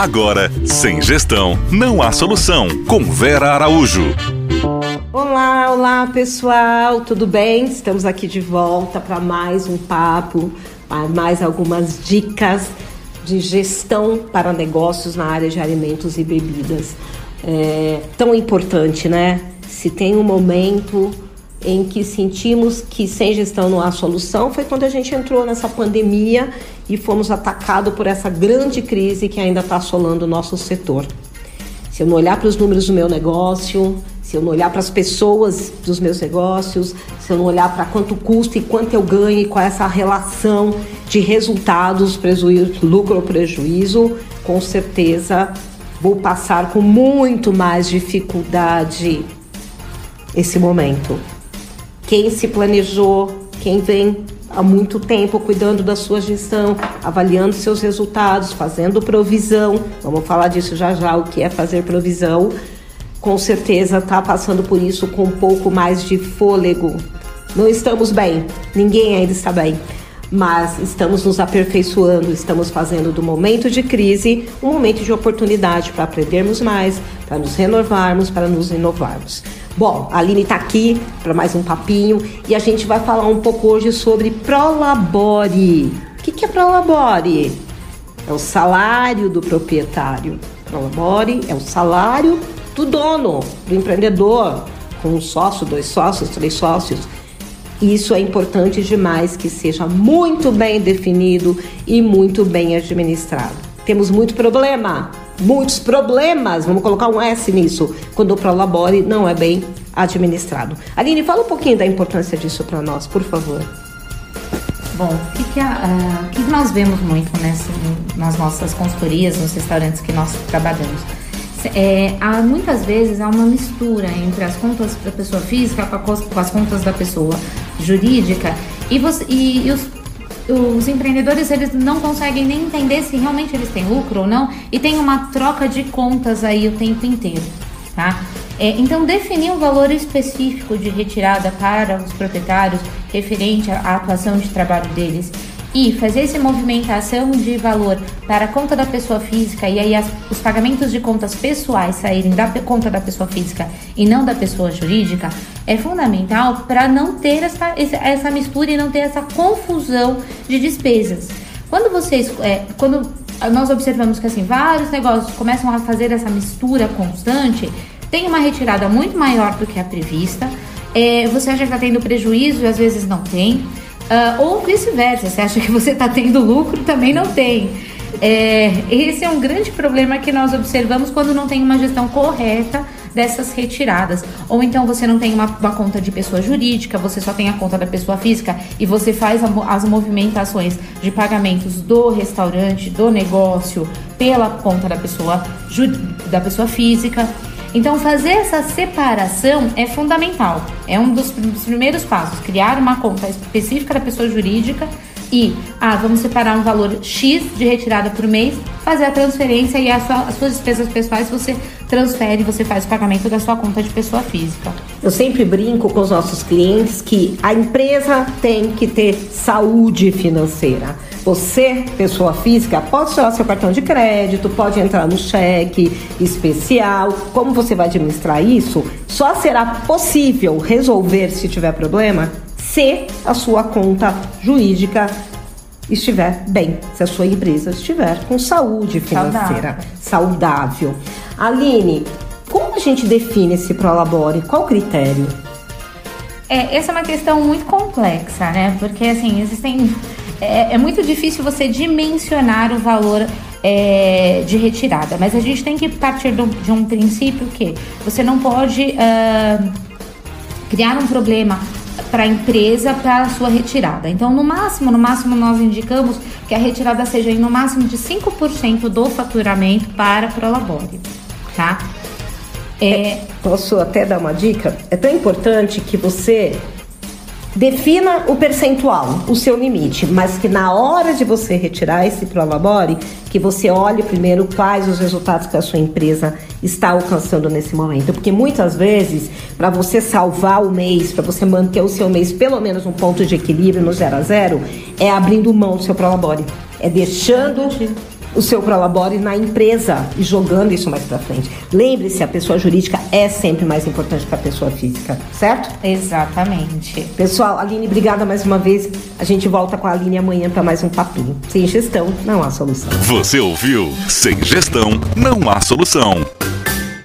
Agora, sem gestão, não há solução. Com Vera Araújo. Olá, olá pessoal, tudo bem? Estamos aqui de volta para mais um papo, mais algumas dicas de gestão para negócios na área de alimentos e bebidas. É tão importante, né? Se tem um momento em que sentimos que sem gestão não há solução foi quando a gente entrou nessa pandemia e fomos atacados por essa grande crise que ainda está assolando o nosso setor. Se eu não olhar para os números do meu negócio, se eu não olhar para as pessoas dos meus negócios, se eu não olhar para quanto custa e quanto eu ganho e qual é essa relação de resultados, prejuízo, lucro ou prejuízo, com certeza vou passar com muito mais dificuldade esse momento quem se planejou, quem vem há muito tempo cuidando da sua gestão, avaliando seus resultados, fazendo provisão. Vamos falar disso já já, o que é fazer provisão. Com certeza está passando por isso com um pouco mais de fôlego. Não estamos bem, ninguém ainda está bem, mas estamos nos aperfeiçoando, estamos fazendo do momento de crise um momento de oportunidade para aprendermos mais, para nos renovarmos, para nos inovarmos. Bom, a Aline está aqui para mais um papinho e a gente vai falar um pouco hoje sobre Prolabore. O que, que é Prolabore? É o salário do proprietário. Prolabore é o salário do dono, do empreendedor, com um sócio, dois sócios, três sócios. Isso é importante demais que seja muito bem definido e muito bem administrado. Temos muito problema muitos problemas, vamos colocar um S nisso, quando o Prolabore não é bem administrado. Aline, fala um pouquinho da importância disso para nós, por favor. Bom, o que, que, uh, que nós vemos muito nessa, nas nossas consultorias, nos restaurantes que nós trabalhamos? É, há, muitas vezes há uma mistura entre as contas da pessoa física com, com as contas da pessoa jurídica e, você, e, e os os empreendedores eles não conseguem nem entender se realmente eles têm lucro ou não e tem uma troca de contas aí o tempo inteiro, tá? É, então definir um valor específico de retirada para os proprietários referente à atuação de trabalho deles e fazer essa movimentação de valor para a conta da pessoa física e aí as, os pagamentos de contas pessoais saírem da conta da pessoa física e não da pessoa jurídica é fundamental para não ter essa, essa mistura e não ter essa confusão de despesas. Quando vocês, é, quando nós observamos que assim vários negócios começam a fazer essa mistura constante, tem uma retirada muito maior do que a prevista. É, você acha que está tendo prejuízo e às vezes não tem. Uh, ou vice-versa, você acha que você está tendo lucro, também não tem. É, esse é um grande problema que nós observamos quando não tem uma gestão correta dessas retiradas. Ou então você não tem uma, uma, conta de pessoa jurídica, você só tem a conta da pessoa física e você faz as movimentações de pagamentos do restaurante, do negócio, pela conta da pessoa, da pessoa física. Então, fazer essa separação é fundamental. É um dos primeiros passos. Criar uma conta específica da pessoa jurídica e, ah, vamos separar um valor X de retirada por mês, fazer a transferência e a sua, as suas despesas pessoais você transfere, você faz o pagamento da sua conta de pessoa física. Eu sempre brinco com os nossos clientes que a empresa tem que ter saúde financeira. Você, pessoa física, pode usar seu cartão de crédito, pode entrar no cheque especial. Como você vai administrar isso? Só será possível resolver se tiver problema se a sua conta jurídica estiver bem, se a sua empresa estiver com saúde financeira saudável. saudável. Aline, como a gente define esse Prolabore? Qual o critério? É, essa é uma questão muito complexa, né? Porque assim, existem. É, é muito difícil você dimensionar o valor é, de retirada, mas a gente tem que partir de um princípio que você não pode uh, criar um problema para a empresa para a sua retirada. Então, no máximo, no máximo nós indicamos que a retirada seja em no máximo de 5% do faturamento para a Prolabore, tá? É... Posso até dar uma dica? É tão importante que você Defina o percentual, o seu limite, mas que na hora de você retirar esse Prolabore, que você olhe primeiro quais os resultados que a sua empresa está alcançando nesse momento. Porque muitas vezes, para você salvar o mês, para você manter o seu mês pelo menos um ponto de equilíbrio no zero a zero, é abrindo mão do seu Prolabore. É deixando o seu prolabore na empresa e jogando isso mais para frente. Lembre-se, a pessoa jurídica é sempre mais importante que a pessoa física, certo? Exatamente. Pessoal, Aline, obrigada mais uma vez. A gente volta com a Aline amanhã para mais um papinho. Sem gestão, não há solução. Você ouviu? Sem gestão, não há solução.